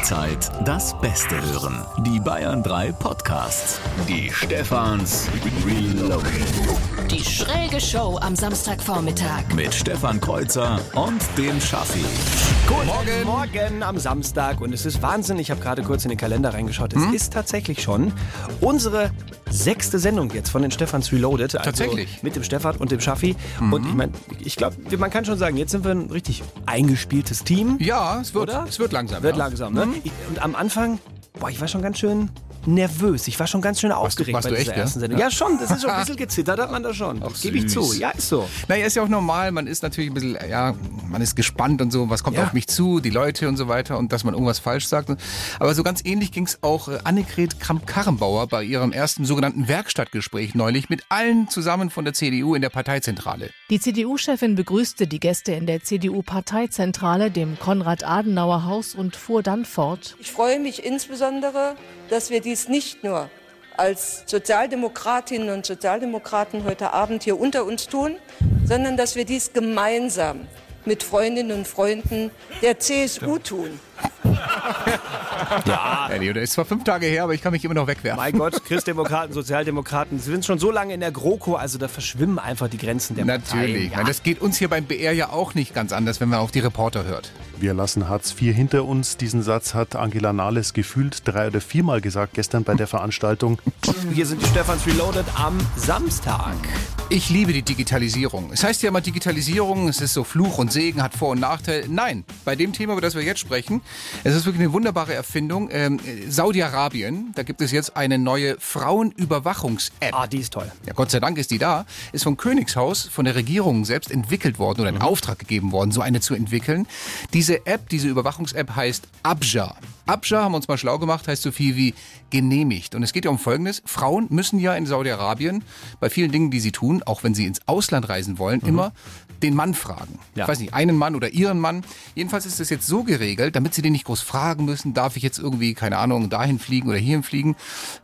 Jederzeit das Beste hören. Die Bayern 3 Podcasts. Die Stefans Reloaded. Die schräge Show am Samstagvormittag. Mit Stefan Kreuzer und dem Schaffi. Guten Morgen. Morgen am Samstag und es ist Wahnsinn. Ich habe gerade kurz in den Kalender reingeschaut. Es ist tatsächlich schon unsere sechste Sendung jetzt von den Stefans Reloaded. Also Tatsächlich? Mit dem Stefan und dem Schaffi. Und ich meine, ich glaube, man kann schon sagen, jetzt sind wir ein richtig eingespieltes Team. Ja, es wird, Oder? es wird langsam. Wird ja. langsam, ne? Ich- Und am Anfang, boah, ich war schon ganz schön nervös. Ich war schon ganz schön aufgeregt warst bei du dieser echt, ja? ersten Sendung. Ja, schon. Das ist schon ein bisschen gezittert, hat man da schon. Gebe ich zu. Ja, ist so. Naja, ist ja auch normal. Man ist natürlich ein bisschen, ja, man ist gespannt und so, was kommt Ja. auf mich zu, die Leute und so weiter und dass man irgendwas falsch sagt. Aber so ganz ähnlich ging es auch äh, Annegret Kramp-Karrenbauer bei ihrem ersten sogenannten Werkstattgespräch neulich mit allen zusammen von der CDU in der Parteizentrale. Die CDU-Chefin begrüßte die Gäste in der CDU-Parteizentrale, dem Konrad-Adenauer-Haus und fuhr dann fort. Ich freue mich insbesondere, dass wir dies nicht nur als Sozialdemokratinnen und Sozialdemokraten heute Abend hier unter uns tun, sondern dass wir dies gemeinsam mit Freundinnen und Freunden der CSU tun. Ja, Leo, der ist zwar fünf Tage her, aber ich kann mich immer noch wegwerfen. Mein Gott, Christdemokraten, Sozialdemokraten, sie sind schon so lange in der GroKo, also da verschwimmen einfach die Grenzen der Natürlich. Parteien. Ich meine, Das geht uns hier beim BR ja auch nicht ganz anders, wenn man auf die Reporter hört. Wir lassen Hartz IV hinter uns. Diesen Satz hat Angela Nahles gefühlt drei oder viermal gesagt gestern bei der Veranstaltung. Hier sind die Stefans Reloaded am Samstag. Ich liebe die Digitalisierung. Es heißt ja immer Digitalisierung, es ist so Fluch und Segen, hat Vor- und Nachteile. Nein, bei dem Thema, über das wir jetzt sprechen, es ist wirklich eine wunderbare Erfindung. Ähm, äh, Saudi-Arabien, da gibt es jetzt eine neue Frauenüberwachungs-App. Ah, die ist toll. Ja, Gott sei Dank ist die da. Ist vom Königshaus, von der Regierung selbst entwickelt worden oder in Auftrag gegeben worden, so eine zu entwickeln. Diese App, diese Überwachungs-App heißt Abja. Abja, haben wir uns mal schlau gemacht, heißt so viel wie genehmigt. Und es geht ja um Folgendes. Frauen müssen ja in Saudi-Arabien bei vielen Dingen, die sie tun, auch wenn sie ins Ausland reisen wollen, immer den Mann fragen. Ja. Ich weiß nicht, einen Mann oder ihren Mann. Jedenfalls ist das jetzt so geregelt, damit sie den nicht groß fragen müssen, darf ich jetzt irgendwie, keine Ahnung, dahin fliegen oder hierhin fliegen.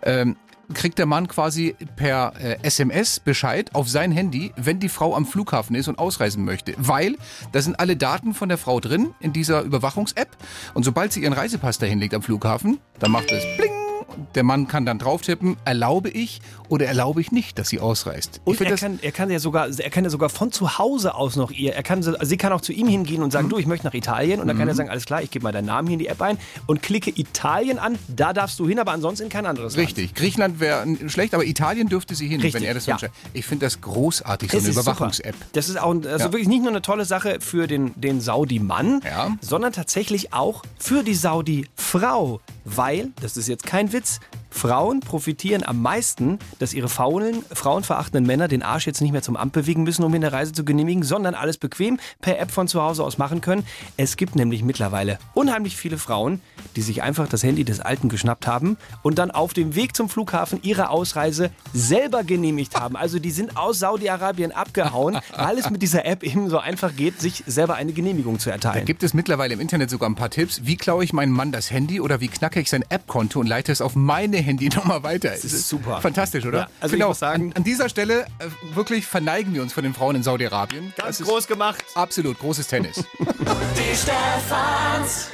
Ähm, kriegt der Mann quasi per äh, SMS Bescheid auf sein Handy, wenn die Frau am Flughafen ist und ausreisen möchte. Weil da sind alle Daten von der Frau drin in dieser Überwachungs-App. Und sobald sie ihren Reisepass dahin legt am Flughafen, dann macht es Bling. Der Mann kann dann drauf tippen, erlaube ich oder erlaube ich nicht, dass sie ausreist. Und er kann, er kann ja sogar, er kann ja sogar von zu Hause aus noch ihr, er kann, so- sie kann auch zu ihm hingehen und Mhm. sagen, du, ich möchte nach Italien. Und dann kann er sagen, alles klar, ich gebe mal deinen Namen hier in die App ein und klicke Italien an. Da darfst du hin, aber ansonsten in kein anderes Land. Richtig. Griechenland wäre schlecht, aber Italien dürfte sie hin, Richtig, wenn er das ja. wünscht. Ich finde das großartig, so Es eine Überwachungs-App. Das ist auch also Ja. wirklich nicht nur eine tolle Sache für den, den Saudi-Mann, Ja. sondern tatsächlich auch für die Saudi-Frau. Weil, das ist jetzt kein Witz, Frauen profitieren am meisten, dass ihre faulen, frauenverachtenden Männer den Arsch jetzt nicht mehr zum Amt bewegen müssen, um ihnen eine Reise zu genehmigen, sondern alles bequem per App von zu Hause aus machen können. Es gibt nämlich mittlerweile unheimlich viele Frauen, die sich einfach das Handy des Alten geschnappt haben und dann auf dem Weg zum Flughafen ihre Ausreise selber genehmigt haben. Also die sind aus Saudi-Arabien abgehauen, weil es mit dieser App eben so einfach geht, sich selber eine Genehmigung zu Da erteilen. gibt es mittlerweile im Internet sogar ein paar Tipps. Wie klaue ich meinem Mann das Handy oder wie knacke ich sein App-Konto und leite es auf meine Handynummer weiter? Das ist super. Fantastisch, oder? Ja, also Finde ich auch, muss sagen- an, an dieser Stelle äh, wirklich verneigen wir uns von den Frauen in Saudi-Arabien. Ganz Das ist groß gemacht. Absolut, großes Tennis.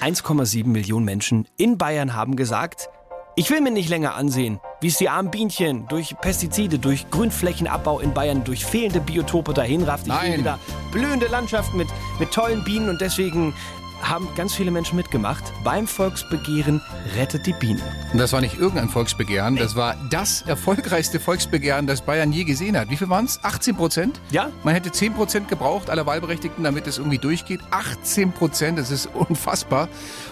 1,7 Millionen Menschen in Bayern haben gesagt, ich will mir nicht länger ansehen, wie es die armen Bienchen durch Pestizide, durch Grünflächenabbau in Bayern, durch fehlende Biotope dahin rafft. Ich will Nein. wieder blühende Landschaften mit, mit tollen Bienen und deswegen haben ganz viele Menschen mitgemacht. Beim Volksbegehren rettet die Bienen. Und das war nicht irgendein Volksbegehren, das war das erfolgreichste Volksbegehren, das Bayern je gesehen hat. Wie viel waren es? 18 Prozent? Ja. Man hätte 10 Prozent gebraucht, aller Wahlberechtigten, damit es irgendwie durchgeht. 18 Prozent, das ist unfassbar.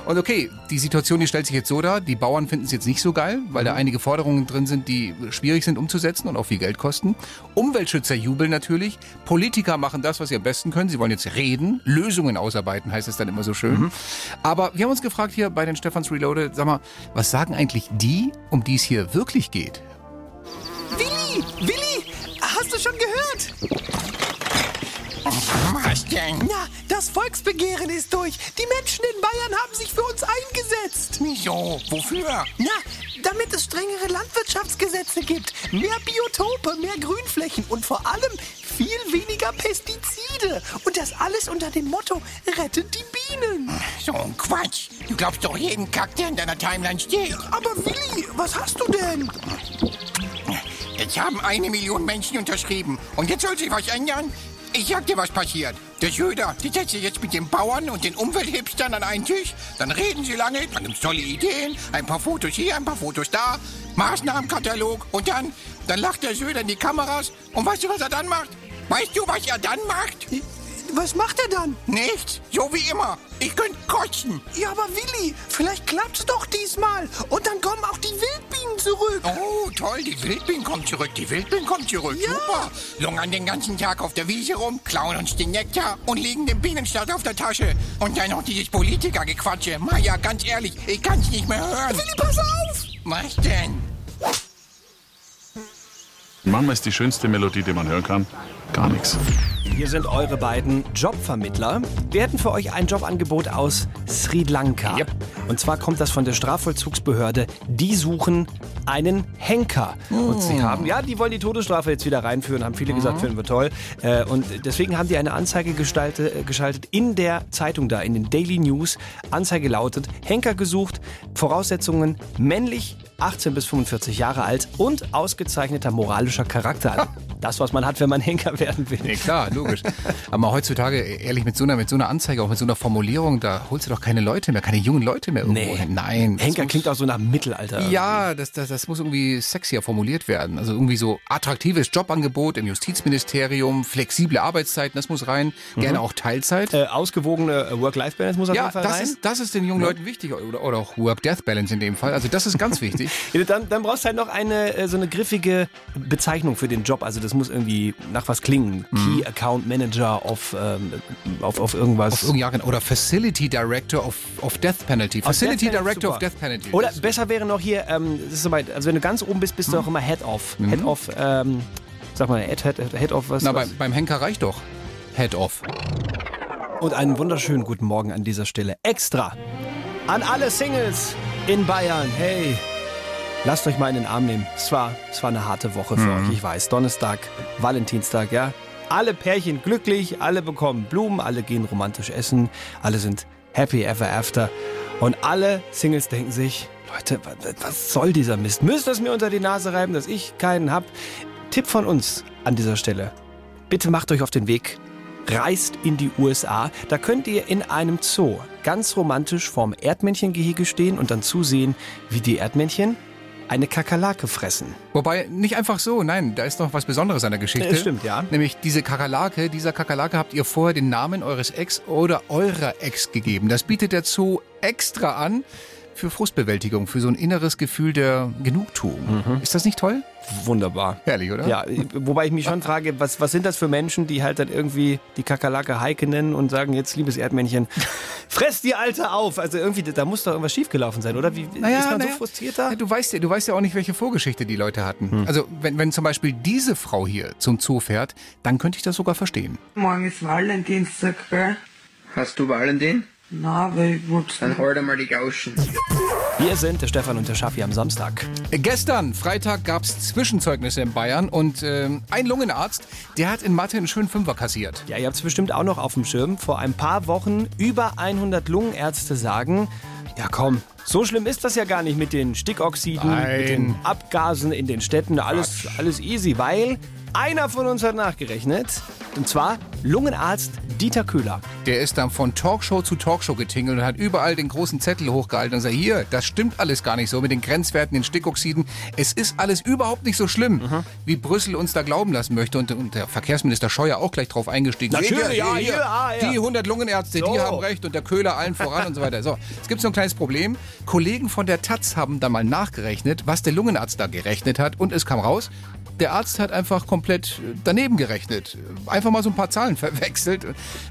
Und okay, die Situation, die stellt sich jetzt so dar, die Bauern finden es jetzt nicht so geil, weil da einige Forderungen drin sind, die schwierig sind umzusetzen und auch viel Geld kosten. Umweltschützer jubeln natürlich. Politiker machen das, was sie am besten können. Sie wollen jetzt reden, Lösungen ausarbeiten, heißt es dann immer so schön. Aber wir haben uns gefragt hier bei den Stefans Reloaded, sag mal, was sagen eigentlich die, um die es hier wirklich geht? Willi! Willi! Hast du schon gehört? Was denn? Na, das Volksbegehren ist durch. Die Menschen in Bayern haben sich für uns eingesetzt. Wieso? Wofür? Na, damit es strengere Landwirtschaftsgesetze gibt, mehr Biotope, mehr Grünflächen und vor allem viel weniger Pestizide. Und das alles unter dem Motto, rettet die Bienen. So ein Quatsch. Du glaubst doch jeden Kack, der in deiner Timeline steht. Aber Willi, was hast du denn? Jetzt haben eine Million Menschen unterschrieben. Und jetzt soll sich was ändern? Ich sag dir, was passiert. Der Söder, die setzt sich jetzt mit den Bauern und den Umwelthipstern an einen Tisch. Dann reden sie lange, dann gibt's tolle Ideen. Ein paar Fotos hier, ein paar Fotos da. Maßnahmenkatalog. Und dann, dann lacht der Söder in die Kameras. Und weißt du, was er dann macht? Weißt du, was er dann macht? Was macht er dann? Nichts. So wie immer. Ich könnte kotzen. Ja, aber Willi, vielleicht klappt's doch diesmal. Und dann kommen auch die Wildbienen zurück. Oh, toll, die Wildbienen kommt zurück, die Wildbienen kommt zurück. Ja. Super. Lungern den ganzen Tag auf der Wiese rum, klauen uns den Nektar und legen den Bienenstaat auf der Tasche. Und dann noch dieses Politikergequatsche. Maja, ganz ehrlich, ich kann's nicht mehr hören. Willi, pass auf! Was denn? Manchmal ist die schönste Melodie, die man hören kann, gar nichts. Hier sind eure beiden Jobvermittler. Wir hätten für euch ein Jobangebot aus Sri Lanka. Yep. Und zwar kommt das von der Strafvollzugsbehörde. Die suchen einen Henker. Und sie haben, ja, die wollen die Todesstrafe jetzt wieder reinführen, haben viele gesagt, finden wir toll. Äh, Und deswegen haben die eine Anzeige gestalte- äh, geschaltet in der Zeitung da, in den Daily News. Anzeige lautet, Henker gesucht, Voraussetzungen männlich, 18 bis 45 Jahre alt und ausgezeichneter moralischer Charakter. Das, was man hat, wenn man Henker werden will. Nee, klar, logisch. Aber heutzutage, ehrlich, mit so, einer, mit so einer Anzeige, auch mit so einer Formulierung, da holst du doch keine Leute mehr, keine jungen Leute mehr irgendwo Nee. hin. Nein. Henker muss- klingt auch so nach Mittelalter. Ja, das, das, das muss irgendwie sexier formuliert werden. Also irgendwie so attraktives Jobangebot im Justizministerium, flexible Arbeitszeiten, das muss rein. Gerne auch Teilzeit. Äh, ausgewogene äh, Work-Life-Balance muss auf ja, jeden Fall das rein. ist, das ist den jungen Leuten wichtig. Oder, oder auch Work-Death-Balance in dem Fall. Also das ist ganz wichtig. Ja, Dann, dann brauchst du halt noch eine äh, so eine griffige Bezeichnung für den Job. Also das muss irgendwie nach was klingen. Key Account Manager of, ähm, auf, auf irgendwas. Auf Jahr- Oder Facility Director of, of Death Penalty. Facility Death Penalty, Director super. of Death Penalty. Oder besser wäre noch hier, ähm, das ist soweit, also wenn du ganz oben bist, bist du auch immer Head of. Head of, ähm, sag mal, Head, Head, Head of was? Na, was? beim, beim Henker reicht doch. Head off. Und einen wunderschönen guten Morgen an dieser Stelle. Extra an alle Singles in Bayern. Hey, lasst euch mal in den Arm nehmen. Es war, es war eine harte Woche für euch, ich weiß. Donnerstag, Valentinstag, ja. Alle Pärchen glücklich, alle bekommen Blumen, alle gehen romantisch essen, alle sind happy ever after. Und alle Singles denken sich, Leute, wa- wa- was soll dieser Mist? Müsst ihr es mir unter die Nase reiben, dass ich keinen hab? Tipp von uns an dieser Stelle. Bitte macht euch auf den Weg reist in die USA. Da könnt ihr in einem Zoo ganz romantisch vorm Erdmännchengehege stehen und dann zusehen, wie die Erdmännchen eine Kakerlake fressen. Wobei, nicht einfach so, nein, da ist noch was Besonderes an der Geschichte. Ja, stimmt, ja. Nämlich diese Kakerlake, dieser Kakerlake habt ihr vorher den Namen eures Ex oder eurer Ex gegeben. Das bietet der Zoo extra an für Frustbewältigung, für so ein inneres Gefühl der Genugtuung. Ist das nicht toll? Wunderbar. Herrlich, oder? Ja, wobei ich mich schon frage, was, was sind das für Menschen, die halt dann irgendwie die Kakerlake Heike nennen und sagen, jetzt liebes Erdmännchen, fress die Alte auf. Also irgendwie, da muss doch irgendwas schiefgelaufen sein, oder? Wie ist man so naja. frustriert da? Ja, du, weißt ja, du weißt ja auch nicht, welche Vorgeschichte die Leute hatten. Hm. Also, wenn, wenn zum Beispiel diese Frau hier zum Zoo fährt, dann könnte ich das sogar verstehen. Morgen ist Valentinstag, gell? Hast du Valentin? Na, ich wollte Dann hol dir mal die Gauschen. Wir sind der Stefan und der Schaffi am Samstag. Gestern, Freitag, gab es Zwischenzeugnisse in Bayern und ähm, ein Lungenarzt, der hat in Mathe einen schönen Fünfer kassiert. Ja, ihr habt es bestimmt auch noch auf dem Schirm. Vor ein paar Wochen über 100 Lungenärzte sagen, ja komm, so schlimm ist das ja gar nicht mit den Stickoxiden, Nein. mit den Abgasen in den Städten. Alles, alles easy, weil einer von uns hat nachgerechnet. Und zwar Lungenarzt Dieter Köhler. Der ist dann von Talkshow zu Talkshow getingelt und hat überall den großen Zettel hochgehalten und sagt, hier, das stimmt alles gar nicht so mit den Grenzwerten, den Stickoxiden. Es ist alles überhaupt nicht so schlimm, wie Brüssel uns da glauben lassen möchte. Und, und der Verkehrsminister Scheuer auch gleich drauf eingestiegen. Natürlich, Seht ihr, ja, hier, ah, ja. Die 100 Lungenärzte, So. die haben recht und der Köhler allen voran und so weiter. So, es gibt so ein kleines Problem. Kollegen von der Taz haben dann mal nachgerechnet, was der Lungenarzt da gerechnet hat und es kam raus, der Arzt hat einfach komplett daneben gerechnet. Einfach mal so ein paar Zahlen verwechselt.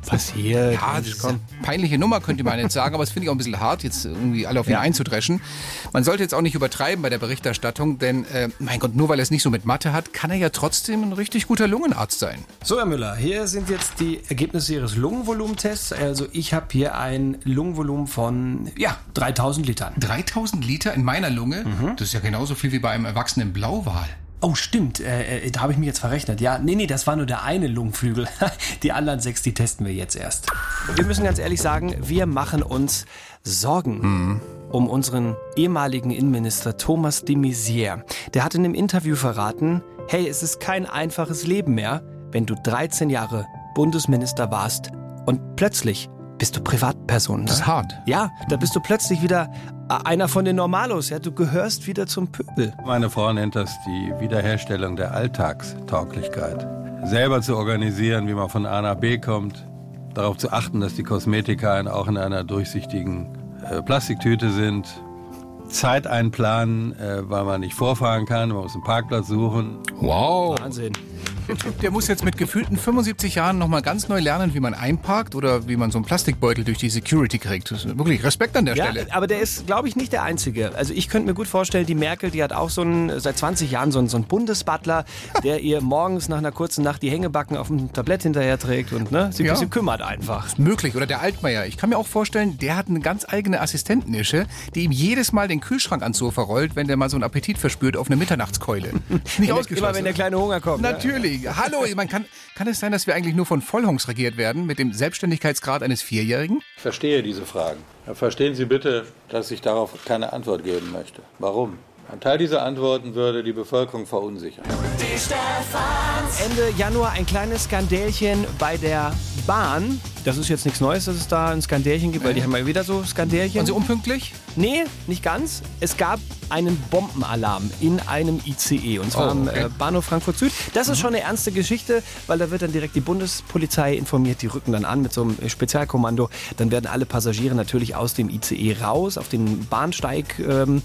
Passiert. Ja, das ist eine peinliche Nummer, könnte man jetzt sagen, aber das finde ich auch ein bisschen hart, jetzt irgendwie alle auf ihn einzudreschen. Man sollte jetzt auch nicht übertreiben bei der Berichterstattung, denn, äh, mein Gott, nur weil er es nicht so mit Mathe hat, kann er ja trotzdem ein richtig guter Lungenarzt sein. So, Herr Müller, hier sind jetzt die Ergebnisse Ihres Lungenvolumentests. Also ich habe hier ein Lungenvolumen von, ja, 3000 Litern. 3000 Liter in meiner Lunge, das ist ja genauso viel wie bei einem erwachsenen Blauwal. Oh, stimmt. Äh, äh, da habe ich mich jetzt verrechnet. Ja, nee, nee, das war nur der eine Lungenflügel. Die anderen sechs, die testen wir jetzt erst. Wir müssen ganz ehrlich sagen, wir machen uns Sorgen Mhm. um unseren ehemaligen Innenminister Thomas de Maizière. Der hat in einem Interview verraten, hey, es ist kein einfaches Leben mehr, wenn du 13 Jahre Bundesminister warst und plötzlich bist du Privatperson. Ne? Das ist hart. Ja, da bist du plötzlich wieder einer von den Normalos. Ja, du gehörst wieder zum Pöbel. Meine Frau nennt das die Wiederherstellung der Alltagstauglichkeit. Selber zu organisieren, wie man von A nach B kommt, darauf zu achten, dass die Kosmetika auch in einer durchsichtigen äh, Plastiktüte sind, Zeit einplanen, äh, weil man nicht vorfahren kann, man muss einen Parkplatz suchen. Wow. Wahnsinn. Der Typ, der muss jetzt mit gefühlten 75 Jahren nochmal ganz neu lernen, wie man einparkt oder wie man so einen Plastikbeutel durch die Security kriegt. Ist wirklich Respekt an der Ja, Stelle. aber der ist, glaube ich, nicht der Einzige. Also ich könnte mir gut vorstellen, die Merkel, die hat auch so einen, seit 20 Jahren so einen, so einen Bundesbutler, der ihr morgens nach einer kurzen Nacht die Hängebacken auf dem Tablett hinterher trägt und ne, sich Ja. ein bisschen kümmert einfach. Möglich. Oder der Altmaier. Ich kann mir auch vorstellen, der hat eine ganz eigene Assistentenische, die ihm jedes Mal den Kühlschrank ans Sofa rollt, wenn der mal so einen Appetit verspürt auf eine Mitternachtskeule. Nicht Immer ausgeschlossen. wenn der kleine Hunger kommt. ne? Hallo, man kann, kann es sein, dass wir eigentlich nur von Vollhongs regiert werden mit dem Selbstständigkeitsgrad eines Vierjährigen? Ich verstehe diese Fragen. Verstehen Sie bitte, dass ich darauf keine Antwort geben möchte. Warum? Ein Teil dieser Antworten würde die Bevölkerung verunsichern. Ende Januar ein kleines Skandälchen bei der Bahn. Das ist jetzt nichts Neues, dass es da ein Skandälchen gibt, weil die haben ja wieder so Skandälchen. Waren Sie unpünktlich? Nee, nicht ganz. Es gab einen Bombenalarm in einem ICE und zwar Oh, am okay. äh, Bahnhof Frankfurt Süd. Das ist schon eine ernste Geschichte, weil da wird dann direkt die Bundespolizei informiert. Die rücken dann an mit so einem Spezialkommando. Dann werden alle Passagiere natürlich aus dem ICE raus, auf den Bahnsteig ähm,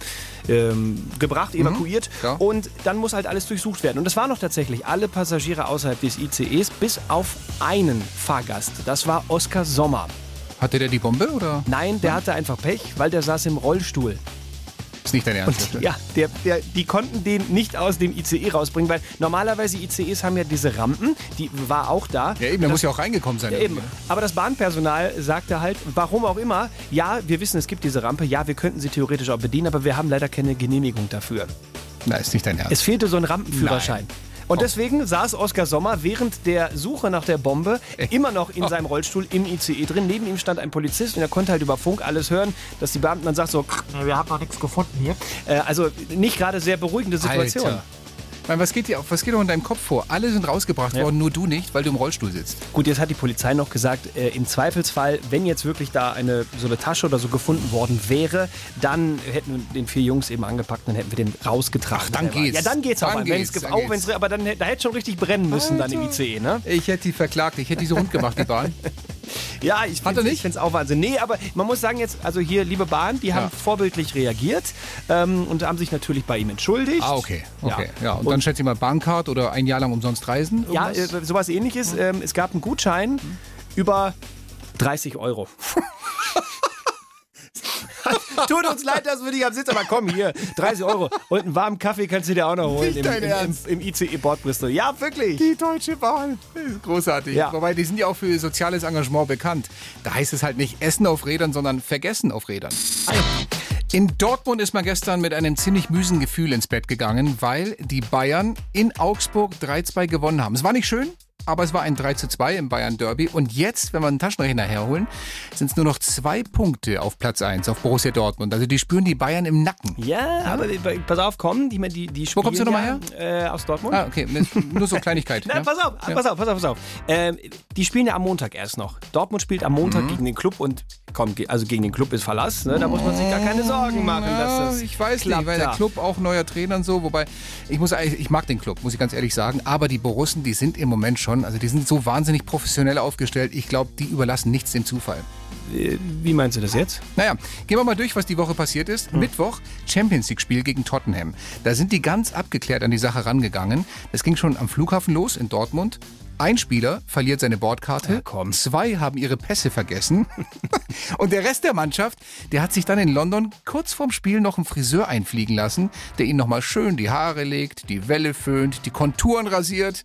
ähm, gebracht, evakuiert. ja. Und dann muss halt alles durchsucht werden. Und das waren noch tatsächlich alle Passagiere außerhalb des ICEs, bis auf einen Fahrgast. Das war Oskar Sommer. Hatte der die Bombe oder? Nein, der hatte einfach Pech, weil der saß im Rollstuhl. Ist nicht dein Ernst. Und ja, der, der, die konnten den nicht aus dem ICE rausbringen, weil normalerweise ICEs haben ja diese Rampen, die war auch da. Ja, eben, der Das- muss ja auch reingekommen sein. ja, eben. Aber das Bahnpersonal sagte halt, warum auch immer, ja, wir wissen, es gibt diese Rampe, ja, wir könnten sie theoretisch auch bedienen, aber wir haben leider keine Genehmigung dafür. Na, ist nicht dein Ernst. Es fehlte so ein Rampenführerschein. Und deswegen saß Oskar Sommer während der Suche nach der Bombe immer noch in seinem Rollstuhl im ICE drin. Neben ihm stand ein Polizist und er konnte halt über Funk alles hören, dass die Beamten dann sagt so, wir haben noch nichts gefunden hier. Äh, also nicht gerade sehr beruhigende Situation. Alter. Meine, was geht dir, was geht in deinem Kopf vor? Alle sind rausgebracht Ja. worden, nur du nicht, weil du im Rollstuhl sitzt. Gut, jetzt hat die Polizei noch gesagt, äh, im Zweifelsfall, wenn jetzt wirklich da eine so eine Tasche oder so gefunden worden wäre, dann hätten wir den vier Jungs eben angepackt, dann hätten wir den rausgetragen. Ach, dann geht's. Ja, dann geht's auch. Dann. Wenn's geht's, ge- dann auch wenn's, aber dann, hätte- da hätte schon richtig brennen müssen dann im ICE, ne? Ich hätte die verklagt, ich hätte die so rund gemacht, die Bahn. Ja, ich finde es auch Wahnsinn. Nee, aber man muss sagen jetzt, also hier, liebe Bahn, die haben Ja. vorbildlich reagiert ähm, und haben sich natürlich bei ihm entschuldigt. Ah, okay. okay. Ja. Und, Und- dann schätze ich mal Bahncard oder ein Jahr lang umsonst reisen? Ja, irgendwas? äh, sowas ähnliches. Ähm, es gab einen Gutschein über 30 Euro. Tut uns leid, dass wir dich am Sitz, aber komm hier, 30 Euro und einen warmen Kaffee kannst du dir auch noch holen Nicht im, dein im, im, Ernst. im ICE Bordbristol. Ja, wirklich. Die Deutsche Bahn. Ist großartig. Ja. Wobei, die sind ja auch für soziales Engagement bekannt. Da heißt es halt nicht Essen auf Rädern, sondern Vergessen auf Rädern. In Dortmund ist man gestern mit einem ziemlich müsen Gefühl ins Bett gegangen, weil die Bayern in Augsburg 3-2 gewonnen haben. Es war nicht schön, aber es war ein 3-2 im Bayern Derby. Und jetzt, wenn wir einen Taschenrechner herholen, sind es nur noch zwei Punkte auf Platz 1 auf Borussia Dortmund. Also die spüren die Bayern im Nacken. Ja, aber pass auf, komm, die, die, die Wo kommst du spielen nochmal ja, Äh, aus Dortmund. Ah, okay, nur so Kleinigkeit. Na, ja? pass auf, pass auf, pass auf, pass auf. Ähm, die spielen ja am Montag erst noch. Dortmund spielt am Montag Mhm. gegen den Club und komm, also gegen den Club ist Verlass. Ne? Da muss man sich gar keine Sorgen machen, Ja, dass das ich weiß nicht, weil der. Club auch neuer Trainer und so, wobei ich muss ich mag den Club, muss ich ganz ehrlich sagen, aber die Borussen, die sind im Moment schon, also die sind so wahnsinnig professionell aufgestellt, ich glaube, die überlassen nichts dem Zufall. Wie meinst du das jetzt? Naja, gehen wir mal durch, was die Woche passiert ist. Mittwoch Champions League Spiel gegen Tottenham. Da sind die ganz abgeklärt an die Sache rangegangen. Das ging schon am Flughafen los in Dortmund. Ein Spieler verliert seine Bordkarte, zwei haben ihre Pässe vergessen und der Rest der Mannschaft, der hat sich dann in London kurz vorm Spiel noch einen Friseur einfliegen lassen, der ihnen nochmal schön die Haare legt, die Welle föhnt, die Konturen rasiert.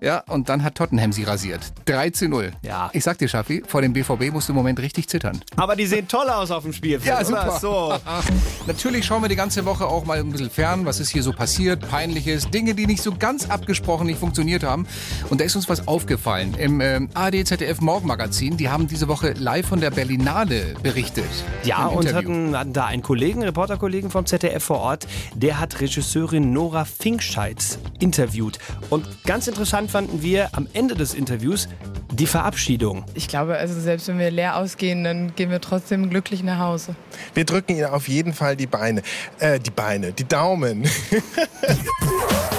Ja, und dann hat Tottenham sie rasiert. 3 zu 0. Ja. Ich sag dir, Schaffi, vor dem BVB musst du im Moment richtig zittern. Aber die sehen toll aus auf dem Spielfeld. Ja, oder? super. So. Natürlich schauen wir die ganze Woche auch mal ein bisschen fern, was ist hier so passiert, peinliches, Dinge, die nicht so ganz abgesprochen nicht funktioniert haben. Und da ist uns was aufgefallen. Im ähm, ARD ZDF Morgenmagazin, die haben diese Woche live von der Berlinale berichtet. Ja, und Interview. hatten, hatten da einen Kollegen, Reporterkollegen vom ZDF vor Ort, der hat Regisseurin Nora Finkscheid interviewt. Und ganz interessant fanden wir am Ende des Interviews die Verabschiedung. Ich glaube, also selbst wenn wir leer ausgehen, dann gehen wir trotzdem glücklich nach Hause. Wir drücken Ihnen auf jeden Fall die Beine, äh, die Beine, die Daumen.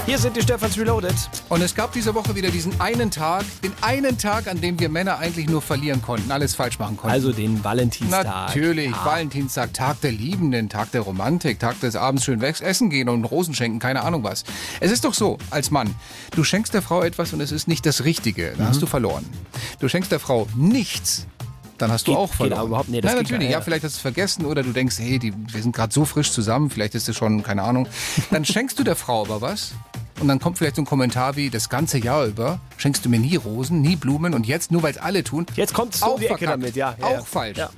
Hier sind die Stefans Reloaded. Und es gab diese Woche wieder diesen einen Tag, den einen Tag, an dem wir Männer eigentlich nur verlieren konnten, alles falsch machen konnten. Also den Valentinstag. Natürlich, Valentinstag, Tag der Liebenden, Tag der Romantik, Tag des Abends schön weg essen gehen und Rosen schenken, keine Ahnung was. Es ist doch so, als Mann, du schenkst der Frau etwas und es ist nicht das Richtige, dann Mhm. hast du verloren. Du schenkst der Frau nichts, dann hast du Geht- auch geht verloren. aber überhaupt nicht, das Nein, geht natürlich, ja, ja. vielleicht hast du es vergessen oder du denkst, hey, die, wir sind gerade so frisch zusammen, vielleicht ist es schon, keine Ahnung. Dann schenkst du der Frau aber was und dann kommt vielleicht so ein Kommentar wie, das ganze Jahr über schenkst du mir nie Rosen, nie Blumen und jetzt, nur weil es alle tun, Jetzt kommst du auch die Ecke verkackt. damit, ja. ja, auch ja. falsch. Ja.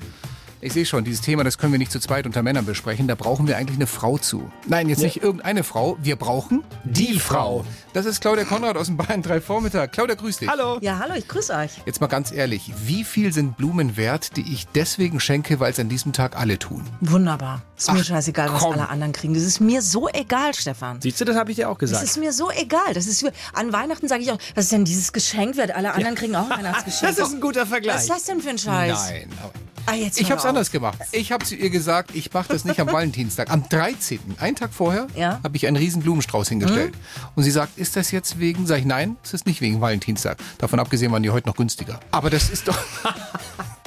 Ich sehe schon, dieses Thema, das können wir nicht zu zweit unter Männern besprechen. Da brauchen wir eigentlich eine Frau zu. Nein, jetzt Ja. nicht irgendeine Frau. Wir brauchen die Frau. Das ist Claudia Konrad aus dem Bayern 3 Vormittag. Claudia, grüß dich. Hallo. Ja, hallo, ich grüße euch. Jetzt mal ganz ehrlich, wie viel sind Blumen wert, die ich deswegen schenke, weil es an diesem Tag alle tun? Wunderbar. Ist mir Ach, scheißegal, was komm. alle anderen kriegen. Das ist mir so egal, Stefan. Siehst du, das habe ich dir auch Das gesagt. ist mir so egal. Das ist an Weihnachten sage ich auch, was ist denn dieses Geschenk wert? Alle anderen kriegen auch ein Weihnachtsgeschenk. Das ist ein guter Vergleich. Was ist das denn für ein Scheiß? Nein. aber- Ah, jetzt Ich habe es anders gemacht. Ich habe zu ihr gesagt, ich mache das nicht am Valentinstag. Am 13., einen Tag vorher, Ja. habe ich einen riesen Blumenstrauß hingestellt. Und sie sagt, ist das jetzt wegen? Sag ich, nein, es ist nicht wegen Valentinstag. Davon abgesehen waren die heute noch günstiger. Aber das ist doch...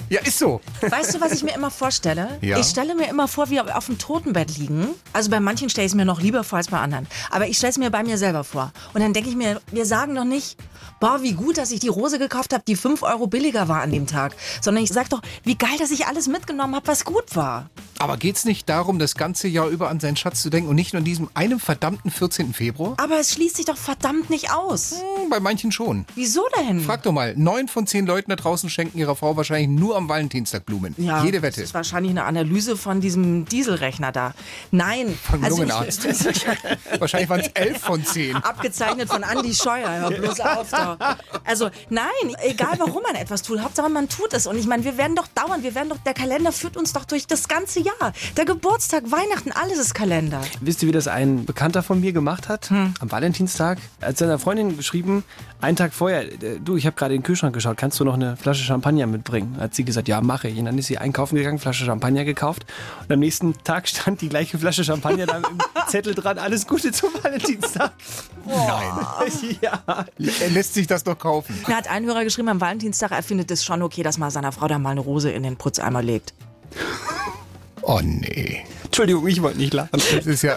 ja, ist so. Weißt du, was ich mir immer vorstelle? Ja. Ich stelle mir immer vor, wie wir auf dem Totenbett liegen. Also bei manchen stelle ich es mir noch lieber vor als bei anderen. Aber ich stelle es mir bei mir selber vor. Und dann denke ich mir, wir sagen doch nicht, boah, wie gut, dass ich die Rose gekauft habe, die 5 Euro billiger war an dem Tag. Sondern ich sage doch, wie geil, dass ich alles mitgenommen habe, was gut war. Aber geht's nicht darum, das ganze Jahr über an seinen Schatz zu denken und nicht nur an diesem einem verdammten 14. Februar? Aber es schließt sich doch verdammt nicht aus. Hm, bei manchen schon. Wieso denn? Frag doch mal, neun von zehn Leuten da draußen schenken ihrer Frau wahrscheinlich nur am Valentinstag Blumen. Ja, Jede Das Wette. ist wahrscheinlich eine Analyse von diesem Dieselrechner da. Nein. Vom also Lungenarzt. ich- wahrscheinlich waren es elf von zehn. Abgezeichnet von Andy Scheuer. Hör bloß auf da. Also nein, egal warum man etwas tut, Hauptsache man tut es. Und ich meine, wir werden doch dauernd, wir werden doch, der Kalender führt uns doch durch das ganze Jahr. Der Geburtstag, Weihnachten, alles ist Kalender. Wisst ihr, wie das ein Bekannter von mir gemacht hat? Hm. Am Valentinstag. Er hat seiner Freundin geschrieben, einen Tag vorher, äh, du, ich habe gerade in den Kühlschrank geschaut, kannst du noch eine Flasche Champagner mitbringen? Hat sie gesagt, ja, mache ich. Und dann ist sie einkaufen gegangen, Flasche Champagner gekauft. Und am nächsten Tag stand die gleiche Flasche Champagner da im Zettel dran, alles Gute zum Valentinstag. Nein. ja. Er lässt sich das doch kaufen. Da hat ein Hörer geschrieben, am Valentinstag, er findet es schon okay, dass man seiner Frau da mal eine Rose in den Putzeimer legt. Oh nee. Entschuldigung, ich wollte nicht lachen. Das ist ja,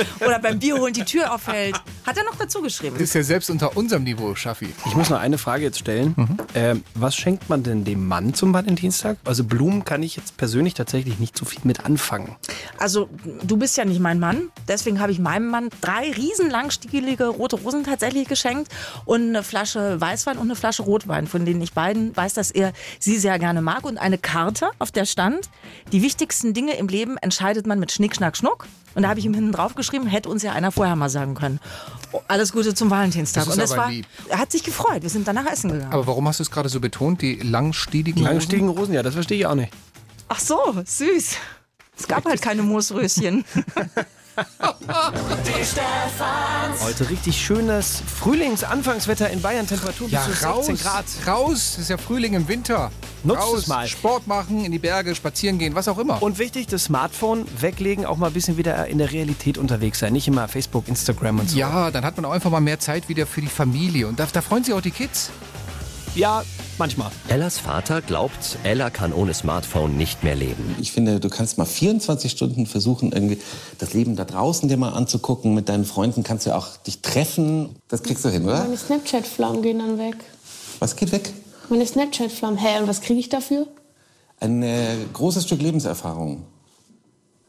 Oder beim Bier holen die Tür aufhält. Hat er noch dazu geschrieben. das ist ja selbst unter unserem Niveau, Schaffi. Ich muss noch eine Frage jetzt stellen. Mhm. Ähm, was schenkt man denn dem Mann zum Valentinstag? Also Blumen kann ich jetzt persönlich tatsächlich nicht so viel mit anfangen. Also, du bist ja nicht mein Mann. Deswegen habe ich meinem Mann drei riesenlangstielige rote Rosen tatsächlich geschenkt und eine Flasche Weißwein und eine Flasche Rotwein, von denen ich beiden weiß, dass er sie sehr gerne mag. Und eine Karte, auf der stand, die wichtigsten Dinge im Leben entscheidet man mit Schnick, Schnack, Schnuck. Und da habe ich ihm hinten drauf geschrieben, hätte uns ja einer vorher mal sagen können. Oh, alles Gute zum Valentinstag. Das ist und das aber war, lieb. er hat sich gefreut. Wir sind danach essen gegangen. Aber warum hast du es gerade so betont, die langstieligen Langstiegen Rosen, ja, das verstehe ich auch nicht. Ach so, süß. Es gab halt keine Moosröschen. Die Stefans. Heute richtig schönes Frühlingsanfangswetter in Bayern, Temperatur bis Ja, zu 16 raus, Grad. raus, das ist ja Frühling im Winter. Nutzt raus, es mal. Sport machen, in die Berge, spazieren gehen, was auch immer. Und wichtig, das Smartphone weglegen, auch mal ein bisschen wieder in der Realität unterwegs sein. Nicht immer Facebook, Instagram und so. ja, dann hat man auch einfach mal mehr Zeit wieder für die Familie. Und da, da freuen sich auch die Kids. Ja, manchmal. Ellas Vater glaubt, Ella kann ohne Smartphone nicht mehr leben. Ich finde, du kannst mal 24 Stunden versuchen, irgendwie das Leben da draußen dir mal anzugucken. Mit deinen Freunden kannst du ja auch dich treffen. Das kriegst du hin, oder? Meine Snapchat-Flammen gehen dann weg. Was geht weg? Meine Snapchat-Flammen. Hä, und was kriege ich dafür? Ein äh, großes Stück Lebenserfahrung.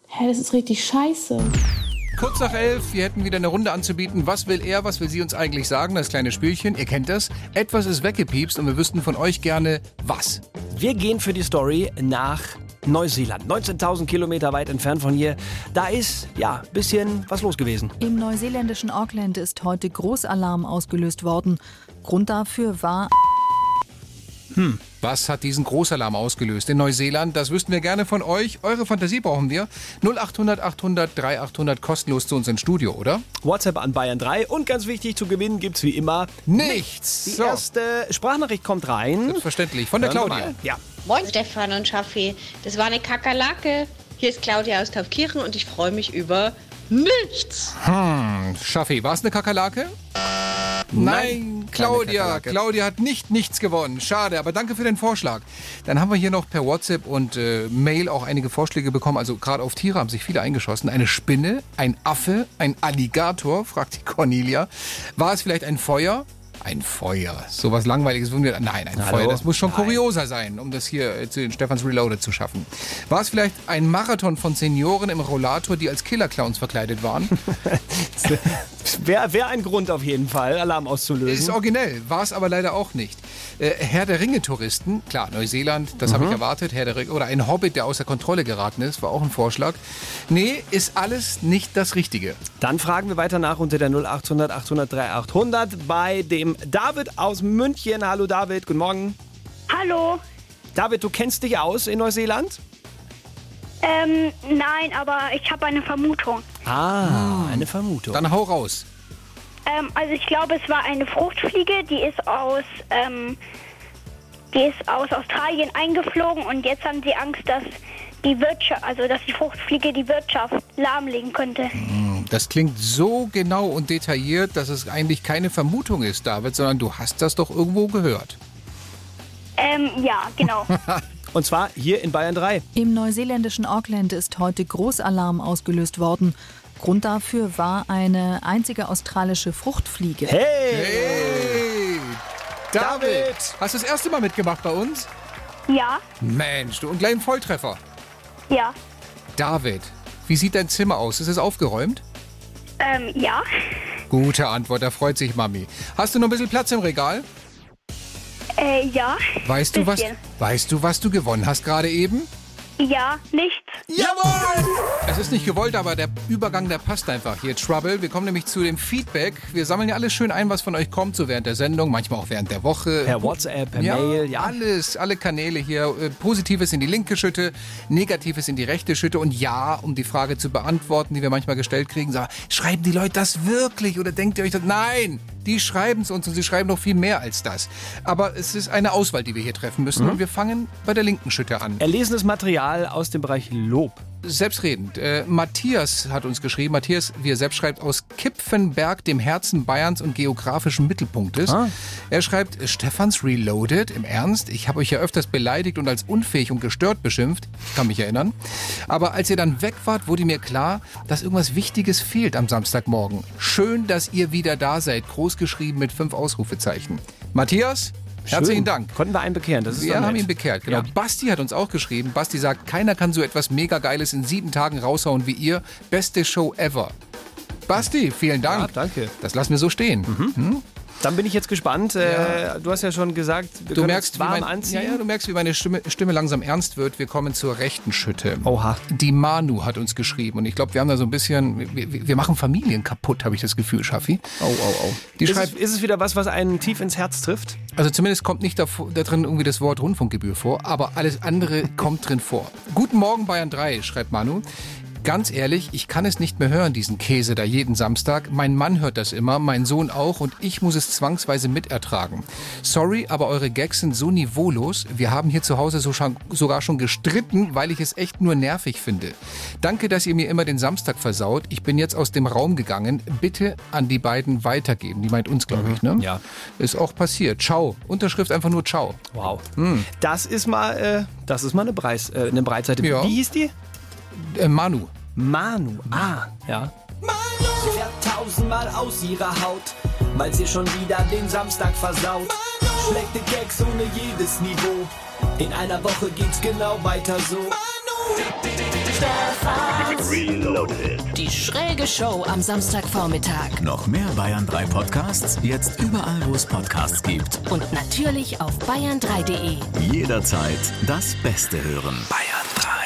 Hä, das ist richtig scheiße. Kurz nach elf, wir hätten wieder eine Runde anzubieten. Was will er, was will sie uns eigentlich sagen? Das kleine Spielchen, ihr kennt das. Etwas ist weggepiepst und wir wüssten von euch gerne, was. Wir gehen für die Story nach Neuseeland. 19.000 Kilometer weit entfernt von hier. Da ist, ja, bisschen was los gewesen. Im neuseeländischen Auckland ist heute Großalarm ausgelöst worden. Grund dafür war Hm. Was hat diesen Großalarm ausgelöst in Neuseeland? Das wüssten wir gerne von euch. Eure Fantasie brauchen wir. 0800 800 3800 kostenlos zu uns ins Studio, oder? WhatsApp an Bayern 3 und ganz wichtig, zu gewinnen gibt's wie immer nichts. Die So. erste Sprachnachricht kommt rein. Selbstverständlich, von der Hören Claudia. Ja. Moin Stefan und Schaffi, das war eine Kakerlake. Hier ist Claudia aus Taufkirchen und ich freue mich über nichts. Hm, Schaffi, war es eine Kakerlake? Nein, Claudia. Claudia hat nicht nichts gewonnen. Schade, aber danke für den Vorschlag. Dann haben wir hier noch per WhatsApp und äh, Mail auch einige Vorschläge bekommen. Also gerade auf Tiere haben sich viele eingeschossen. Eine Spinne, ein Affe, ein Alligator, fragt die Cornelia. War es vielleicht ein Feuer? Ein Feuer. Sowas Langweiliges würden wir. Nein, ein Hallo? Feuer. Das muss schon Nein. kurioser sein, um das hier äh, zu den Stefans Reloaded zu schaffen. War es vielleicht ein Marathon von Senioren im Rollator, die als Killerclowns verkleidet waren? Wäre wär ein Grund auf jeden Fall, Alarm auszulösen. Ist originell, war es aber leider auch nicht. Äh, Herr der Ringe-Touristen, klar, Neuseeland, das habe ich Mhm. erwartet. Herr der Ringe, oder ein Hobbit, der außer Kontrolle geraten ist, war auch ein Vorschlag. Nee, ist alles nicht das Richtige. Dann fragen wir weiter nach unter der 0800 800 3800 bei dem David aus München. Hallo David, guten Morgen. Hallo. David, du kennst dich aus in Neuseeland? Ähm, nein, aber ich habe eine Vermutung. Ah, eine Vermutung. Dann hau raus. Ähm, also ich glaube, es war eine Fruchtfliege, die ist aus, ähm, die ist aus Australien eingeflogen und jetzt haben sie Angst, dass die Wirtschaft, also dass die Fruchtfliege die Wirtschaft lahmlegen könnte. Hm, Das klingt so genau und detailliert, dass es eigentlich keine Vermutung ist, David, sondern du hast das doch irgendwo gehört. Ähm, ja, genau. Und zwar hier in Bayern 3. Im neuseeländischen Auckland ist heute Großalarm ausgelöst worden. Grund dafür war eine einzige australische Fruchtfliege. Hey! David! Hast du das erste Mal mitgemacht bei uns? Ja, Mensch, du und gleich ein Volltreffer. Ja, David, wie sieht dein Zimmer aus? Ist es aufgeräumt? ähm, ja. Gute Antwort, da freut sich Mami. Hast du noch ein bisschen Platz im Regal? Äh, ja. Weißt du was? Weißt du, was du gewonnen hast gerade eben? Ja, nichts. Jawohl! Es ist nicht gewollt, aber der Übergang, der passt einfach hier. Trouble, wir kommen nämlich zu dem Feedback. Wir sammeln ja alles schön ein, was von euch kommt, so während der Sendung, manchmal auch während der Woche. Per WhatsApp, per ja, Mail, ja. Alles, alle Kanäle hier. Äh, Positives in die linke Schütte, Negatives in die rechte Schütte. Und ja, um die Frage zu beantworten, die wir manchmal gestellt kriegen, sagen, schreiben die Leute das wirklich? Oder denkt ihr euch das? Nein! Die schreiben es uns und sie schreiben noch viel mehr als das. Aber es ist eine Auswahl, die wir hier treffen müssen. Mhm. Und wir fangen bei der linken Schütte an. Erlesenes Material aus dem Bereich Lob. Selbstredend. Äh, Matthias hat uns geschrieben. Matthias, wie er selbst schreibt, aus Kipfenberg, dem Herzen Bayerns und geografischen Mittelpunktes. Ah. Er schreibt, Stefans Reloaded, im Ernst, ich habe euch ja öfters beleidigt und als unfähig und gestört beschimpft. Ich kann mich erinnern. Aber als ihr dann weg wart, wurde mir klar, dass irgendwas Wichtiges fehlt am Samstagmorgen. Schön, dass ihr wieder da seid. Großgeschrieben mit fünf Ausrufezeichen. Matthias, herzlichen Schön. Dank. Konnten wir einen bekehren, das ist Wir haben ihn bekehrt, genau. Ja. Basti hat uns auch geschrieben. Basti sagt, keiner kann so etwas mega Geiles in sieben Tagen raushauen wie ihr. Beste Show ever. Basti, vielen Dank. Ja, danke. Das lassen wir so stehen. Hm? Dann bin ich jetzt gespannt. Äh, du hast ja schon gesagt, wir Du merkst, warm mein, anziehen. ja, ja, du merkst, wie meine Stimme, Stimme langsam ernst wird. Wir kommen zur rechten Schütte. Oha. Die Manu hat uns geschrieben und ich glaube, wir haben da so ein bisschen, wir, wir machen Familien kaputt, habe ich das Gefühl, Schaffi. Oh, oh, oh. Die ist, schreibt, es, ist es wieder was, was einen tief ins Herz trifft? Also zumindest kommt nicht da, da drin irgendwie das Wort Rundfunkgebühr vor, aber alles andere kommt drin vor. Guten Morgen Bayern 3, schreibt Manu. Ganz ehrlich, ich kann es nicht mehr hören, diesen Käse da jeden Samstag. Mein Mann hört das immer, mein Sohn auch und ich muss es zwangsweise mitertragen. Sorry, aber eure Gags sind so niveaulos. Wir haben hier zu Hause so schon, sogar schon gestritten, weil ich es echt nur nervig finde. Danke, dass ihr mir immer den Samstag versaut. Ich bin jetzt aus dem Raum gegangen. Bitte an die beiden weitergeben. Die meint uns, glaube ich, ne? Ja. Ist auch passiert. Ciao. Unterschrift einfach nur Ciao. Wow. Hm. Das ist mal, äh, das ist mal eine, Preis, äh, eine Breitseite. Ja. Wie hieß die? Äh, Manu. Manu, ah. Ja. Manu! Sie fährt tausendmal aus ihrer Haut, weil sie schon wieder den Samstag versaut. Manu! Schlechte Gags ohne jedes Niveau. In einer Woche geht's genau weiter so. Reloaded. Die schräge Show am Samstagvormittag. Noch mehr Bayern 3 Podcasts, jetzt überall, wo es Podcasts gibt. Und natürlich auf bayern3.de. Jederzeit das Beste hören. Bayern 3.